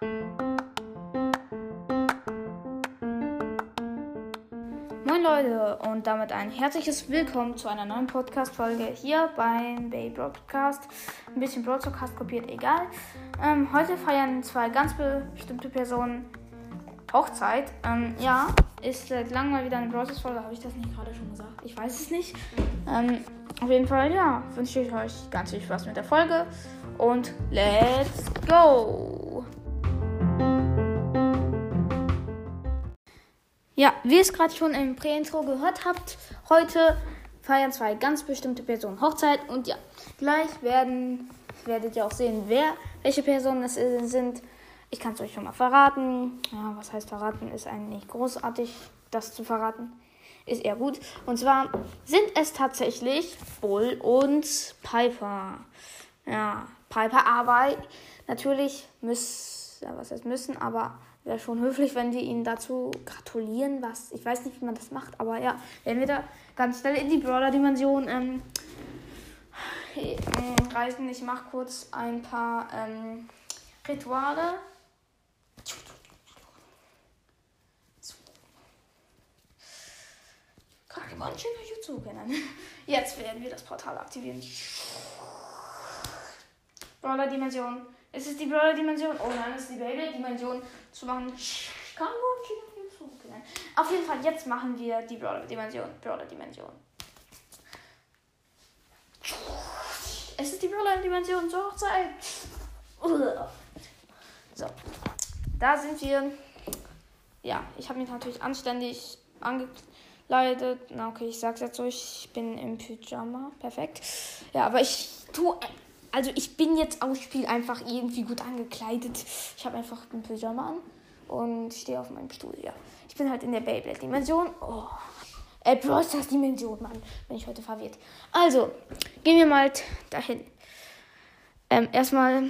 Moin Leute und damit ein herzliches Willkommen zu einer neuen Podcast-Folge hier beim Bay Broadcast. Ein bisschen Broadcast kopiert, egal. Ähm, heute feiern zwei ganz bestimmte Personen Hochzeit. Ähm, ja, ist seit langem mal wieder eine Broadcast-Folge. Habe ich das nicht gerade schon gesagt? Ich weiß es nicht. Ähm, auf jeden Fall, ja, wünsche ich euch ganz viel Spaß mit der Folge und let's go! Ja, wie ihr es gerade schon im Prä-Intro gehört habt, heute feiern zwei ganz bestimmte Personen Hochzeit und ja, gleich werden, werdet ihr auch sehen, wer, welche Personen es sind. Ich kann es euch schon mal verraten. Ja, was heißt verraten? Ist eigentlich großartig, das zu verraten. Ist eher gut. Und zwar sind es tatsächlich Bull und Piper. Ja, Piper, aber natürlich müssen, was heißt müssen, aber wäre schon höflich, wenn wir ihnen dazu gratulieren, was, ich weiß nicht, wie man das macht, aber ja, werden wir da ganz schnell in die Brawler-Dimension ähm, reisen. Ich mache kurz ein paar ähm, Rituale. Jetzt werden wir das Portal aktivieren. Brawler-Dimension. Ist es die Brawler-Dimension? Oh nein, es ist die Baby-Dimension zu machen. Kann kennen. Auf jeden Fall, jetzt machen wir die Brawler-Dimension. Brawler-Dimension. Es ist die Brawler-Dimension zur Hochzeit. So. Da sind wir. Ja, ich habe mich natürlich anständig angekleidet. Na okay, ich sag's jetzt so, ich bin im Pyjama. Perfekt. Ja, aber ich tue. Also ich bin jetzt aus Spiel einfach irgendwie gut angekleidet. Ich habe einfach ein Pyjama an und stehe auf meinem Stuhl, ja. Ich bin halt in der Beyblade-Dimension. Oh. Äh, Brawl Dimension, Mann. Bin ich heute verwirrt. Also, gehen wir mal dahin. Ähm, erstmal.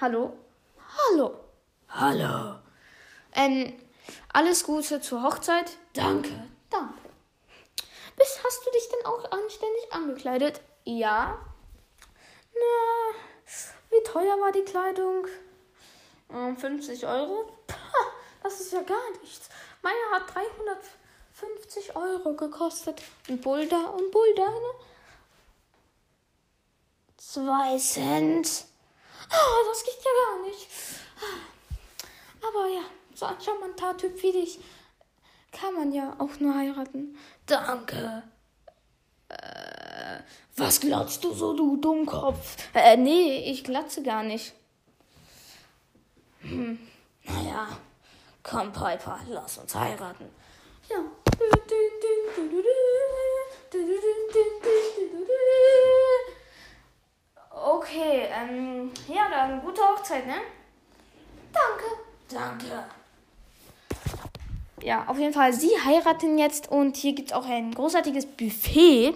Hallo. Hallo. Hallo. Ähm, alles Gute zur Hochzeit. Danke. Danke. Bis hast du dich denn auch anständig angekleidet? Ja. Na, wie teuer war die Kleidung? 50 Euro? Pah, das ist ja gar nichts. Meine hat 350 Euro gekostet. Und Bulda und Buldane? Zwei Cent. Oh, das geht ja gar nicht. Aber ja, so ein charmanter Typ wie dich kann man ja auch nur heiraten. Danke. Äh, was glotzt du so, du Dummkopf? Äh, nee, ich glatze gar nicht. Hm, naja, komm, Piper, lass uns heiraten. Ja. Okay, ähm, ja, dann gute Hochzeit, ne? Danke. Danke. Ja, auf jeden Fall, sie heiraten jetzt und hier gibt es auch ein großartiges Buffet.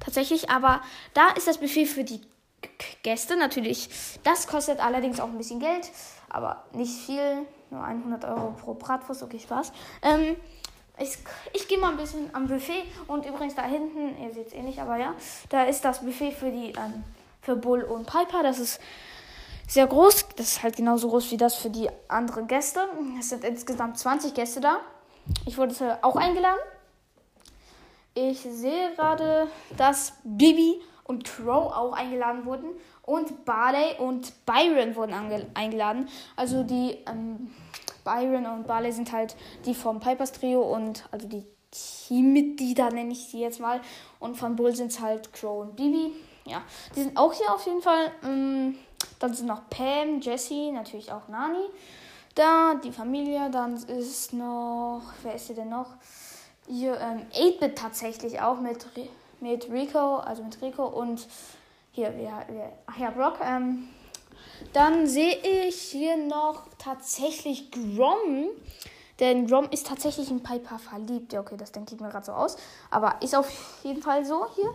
Tatsächlich, aber da ist das Buffet für die Gäste natürlich. Das kostet allerdings auch ein bisschen Geld, aber nicht viel. Nur 100 Euro pro Bratwurst, okay, Spaß. Ähm, ich, ich gehe mal ein bisschen am Buffet und übrigens da hinten, ihr seht es eh nicht, aber ja, da ist das Buffet für die ähm, für Bull und Piper. Das ist sehr groß. Das ist halt genauso groß wie das für die anderen Gäste. Es sind insgesamt 20 Gäste da. Ich wurde auch eingeladen. Ich sehe gerade, dass Bibi und Crow auch eingeladen wurden. Und Barley und Byron wurden eingeladen. Also die ähm, Byron und Barley sind halt die vom Pipers Trio und also die Teammitglieder nenne ich sie jetzt mal. Und von Bull sind es halt Crow und Bibi. Ja, die sind auch hier auf jeden Fall. Ähm, dann sind noch Pam, Jessie, natürlich auch Nani. Da, die Familie, dann ist noch, wer ist hier denn noch? Hier, ähm, 8-Bit tatsächlich auch mit, mit Rico, also mit Rico und hier, wer, ach ja, Brock. Ähm, dann sehe ich hier noch tatsächlich Grom. Denn Grom ist tatsächlich in Piper verliebt. Ja, okay, das denke ich mir gerade so aus. Aber ist auf jeden Fall so hier.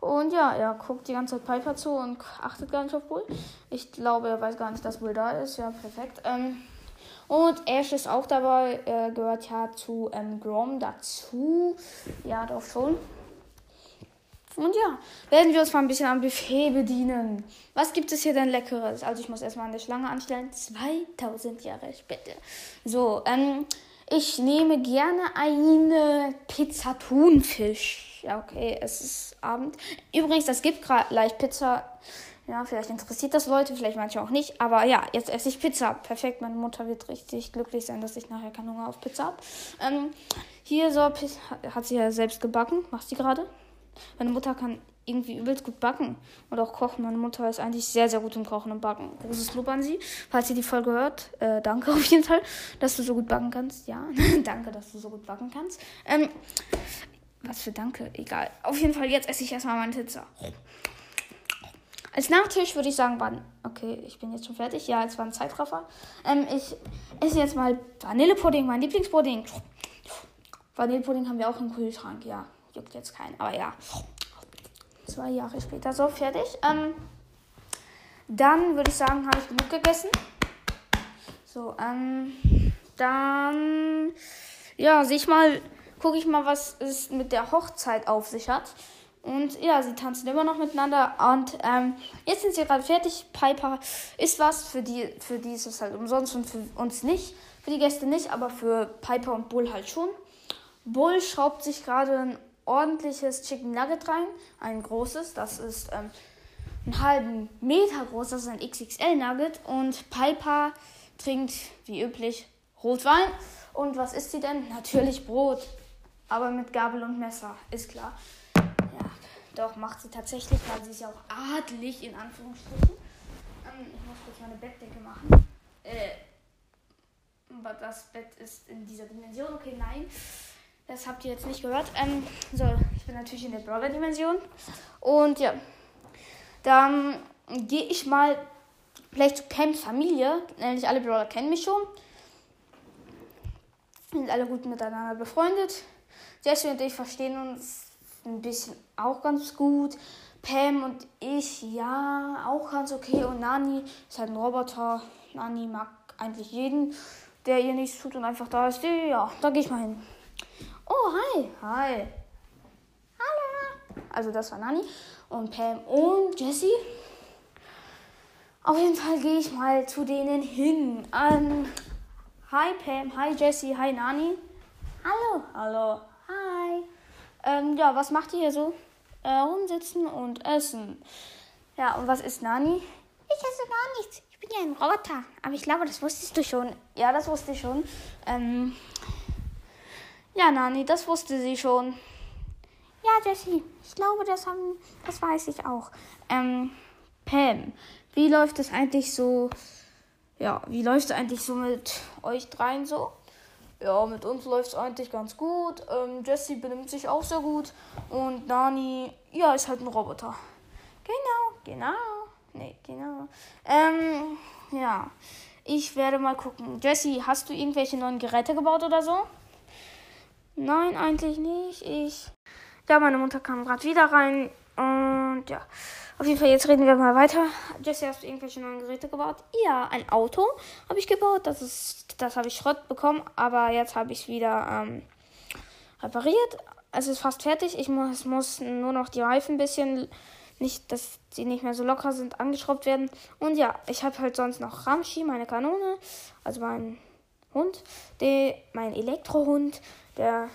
Und ja, er guckt die ganze Zeit Piper zu und achtet gar nicht auf Bull. Ich glaube, er weiß gar nicht, dass Bull da ist. Ja, perfekt. Ähm, und Ash ist auch dabei. Er gehört ja zu ähm, Grom dazu. Ja, doch schon. Und ja, werden wir uns mal ein bisschen am Buffet bedienen. Was gibt es hier denn Leckeres? Also ich muss erstmal der Schlange anstellen. 2000 Jahre später. So, ähm, ich nehme gerne eine Pizza Thunfisch. Ja, okay, es ist Abend. Übrigens, es gibt gerade leicht Pizza. Ja, vielleicht interessiert das Leute, vielleicht manche auch nicht. Aber ja, jetzt esse ich Pizza. Perfekt, meine Mutter wird richtig glücklich sein, dass ich nachher keinen Hunger auf Pizza habe. Ähm, hier so, hat sie ja selbst gebacken. Macht sie gerade. Meine Mutter kann irgendwie übelst gut backen und auch kochen. Meine Mutter ist eigentlich sehr, sehr gut im Kochen und Backen. Großes Lob an sie. Falls ihr die Folge hört, äh, danke auf jeden Fall, dass du so gut backen kannst. Ja, danke, dass du so gut backen kannst. Ähm, was für Danke, egal. Auf jeden Fall, jetzt esse ich erstmal meine Pizza. Als Nachtisch würde ich sagen, wann. Okay, ich bin jetzt schon fertig. Ja, es war ein Zeitraffer. Ähm, ich esse jetzt mal Vanillepudding, mein Lieblingspudding. Vanillepudding haben wir auch im Kühlschrank, ja juckt jetzt keinen. Aber ja, zwei Jahre später so fertig. Ähm, dann würde ich sagen, habe ich genug gegessen. So, ähm, dann, ja, sehe ich mal, gucke ich mal, was es mit der Hochzeit auf sich hat. Und ja, sie tanzen immer noch miteinander. Und ähm, jetzt sind sie gerade fertig. Piper ist was. Für die, für die ist es halt umsonst und für uns nicht. Für die Gäste nicht, aber für Piper und Bull halt schon. Bull schraubt sich gerade ein ordentliches Chicken Nugget rein. Ein großes, das ist ähm, einen halben Meter groß, das ist ein XXL Nugget. Und Piper trinkt wie üblich Rotwein. Und was isst sie denn? Natürlich Brot. Aber mit Gabel und Messer, ist klar. Doch, macht sie tatsächlich, weil sie ist ja auch adlig, in Anführungsstrichen. Ähm, ich muss kurz meine Bettdecke machen. Äh, aber das Bett ist in dieser Dimension. Okay, nein. Das habt ihr jetzt nicht gehört. Ähm, so, ich bin natürlich in der Brawler-Dimension. Und ja, dann gehe ich mal vielleicht zu Pams Familie. Nämlich alle Brawler kennen mich schon. Sind alle gut miteinander befreundet. Jesse und ich verstehen uns ein bisschen auch ganz gut. Pam und ich, ja, auch ganz okay. Und Nani ist halt ein Roboter. Nani mag eigentlich jeden, der ihr nichts tut und einfach da ist. Ja, da gehe ich mal hin. Oh, hi. Hi. Hallo. Also das war Nani und Pam und Jessie. Auf jeden Fall gehe ich mal zu denen hin. Um, hi Pam, hi Jessie, hi Nani. Hallo. Hallo. Ähm, ja, was macht ihr hier so? Äh, rumsitzen und essen. Ja, und was ist Nani? Ich esse gar nichts. Ich bin ja ein Roboter. Aber ich glaube, das wusstest du schon. Ja, das wusste ich schon. Ähm, ja, Nani, das wusste sie schon. Ja, Jessie, ich glaube, das, haben, das weiß ich auch. Ähm, Pam, wie läuft es eigentlich so? Ja, wie läuft es eigentlich so mit euch dreien so? Ja, mit uns läuft es eigentlich ganz gut. Ähm, Jessie benimmt sich auch sehr gut. Und Nani, ja, ist halt ein Roboter. Genau, genau. Nee, genau. Ähm, ja. Ich werde mal gucken. Jessie, hast du irgendwelche neuen Geräte gebaut oder so? Nein, eigentlich nicht. Ich. Ja, meine Mutter kam gerade wieder rein. Und ja. Auf jeden Fall, jetzt reden wir mal weiter. Jesse, hast du irgendwelche neuen Geräte gebaut? Ja, ein Auto habe ich gebaut. Das ist, das habe ich Schrott bekommen, aber jetzt habe ich es wieder ähm, repariert. Es ist fast fertig. Ich muss, muss nur noch die Reifen ein bisschen, nicht, dass sie nicht mehr so locker sind, angeschraubt werden. Und ja, ich habe halt sonst noch Ramschi, meine Kanone, also mein Hund, der, mein Elektrohund, der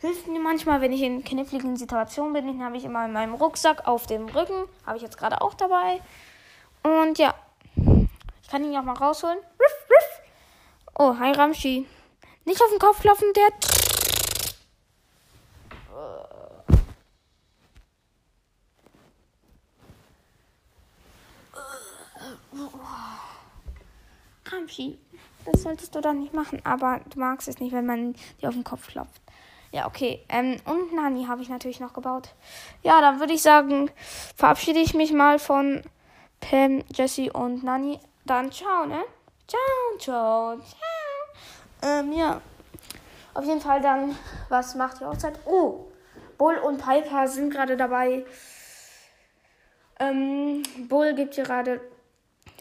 hilft mir manchmal, wenn ich in kniffligen Situationen bin. Den habe ich immer in meinem Rucksack auf dem Rücken. Habe ich jetzt gerade auch dabei. Und ja, ich kann ihn auch mal rausholen. Riff, riff. Oh, hi Ramschi. Nicht auf den Kopf klopfen, der. Ramschi, das solltest du doch nicht machen, aber du magst es nicht, wenn man dir auf den Kopf klopft. Ja, okay. Ähm, und Nani habe ich natürlich noch gebaut. Ja, dann würde ich sagen, verabschiede ich mich mal von Pam, Jessie und Nani. Dann ciao, ne? Ciao, ciao, ciao. Ähm, ja. Auf jeden Fall dann, was macht die Hochzeit? Oh, Bull und Piper sind gerade dabei. Ähm, Bull gibt gerade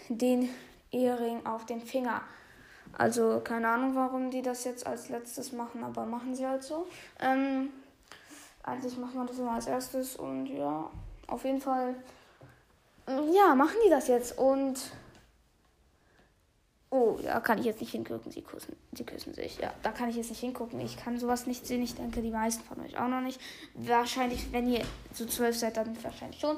den Ehering auf den Finger. Also keine Ahnung, warum die das jetzt als letztes machen, aber machen sie halt so. Ähm, eigentlich macht man das immer als erstes und ja, auf jeden Fall, ja, machen die das jetzt und Oh, da kann ich jetzt nicht hingucken. Sie küssen, sie küssen sich. Ja, da kann ich jetzt nicht hingucken. Ich kann sowas nicht sehen. Ich denke, die meisten von euch auch noch nicht. Wahrscheinlich, wenn ihr so zwölf seid, dann wahrscheinlich schon.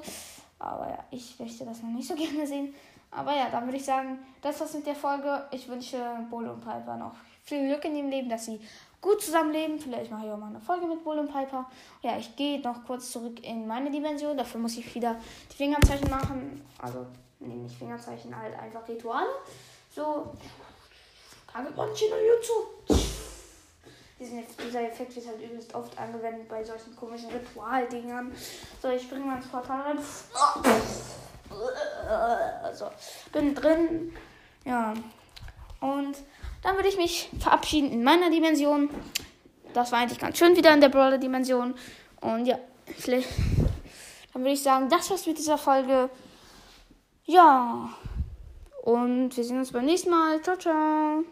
Aber ja, ich möchte das noch nicht so gerne sehen. Aber ja, dann würde ich sagen, das war's mit der Folge. Ich wünsche Bull und Piper noch viel Glück in ihrem Leben, dass sie gut zusammenleben. Vielleicht mache ich auch mal eine Folge mit Bull und Piper. Ja, ich gehe noch kurz zurück in meine Dimension. Dafür muss ich wieder die Fingerzeichen machen. Also, nee, nicht Fingerzeichen, halt einfach Rituale. So, Tagebandchen und Jutsu. dieser Effekt wird halt übelst oft angewendet bei solchen komischen Ritualdingern. So, ich bringe mal ins Portal rein. Also, bin drin. Ja. Und dann würde ich mich verabschieden in meiner Dimension. Das war eigentlich ganz schön wieder in der Brawler-Dimension. Und ja, vielleicht. Dann würde ich sagen, das war's mit dieser Folge. Ja. Und wir sehen uns beim nächsten Mal. Ciao, ciao.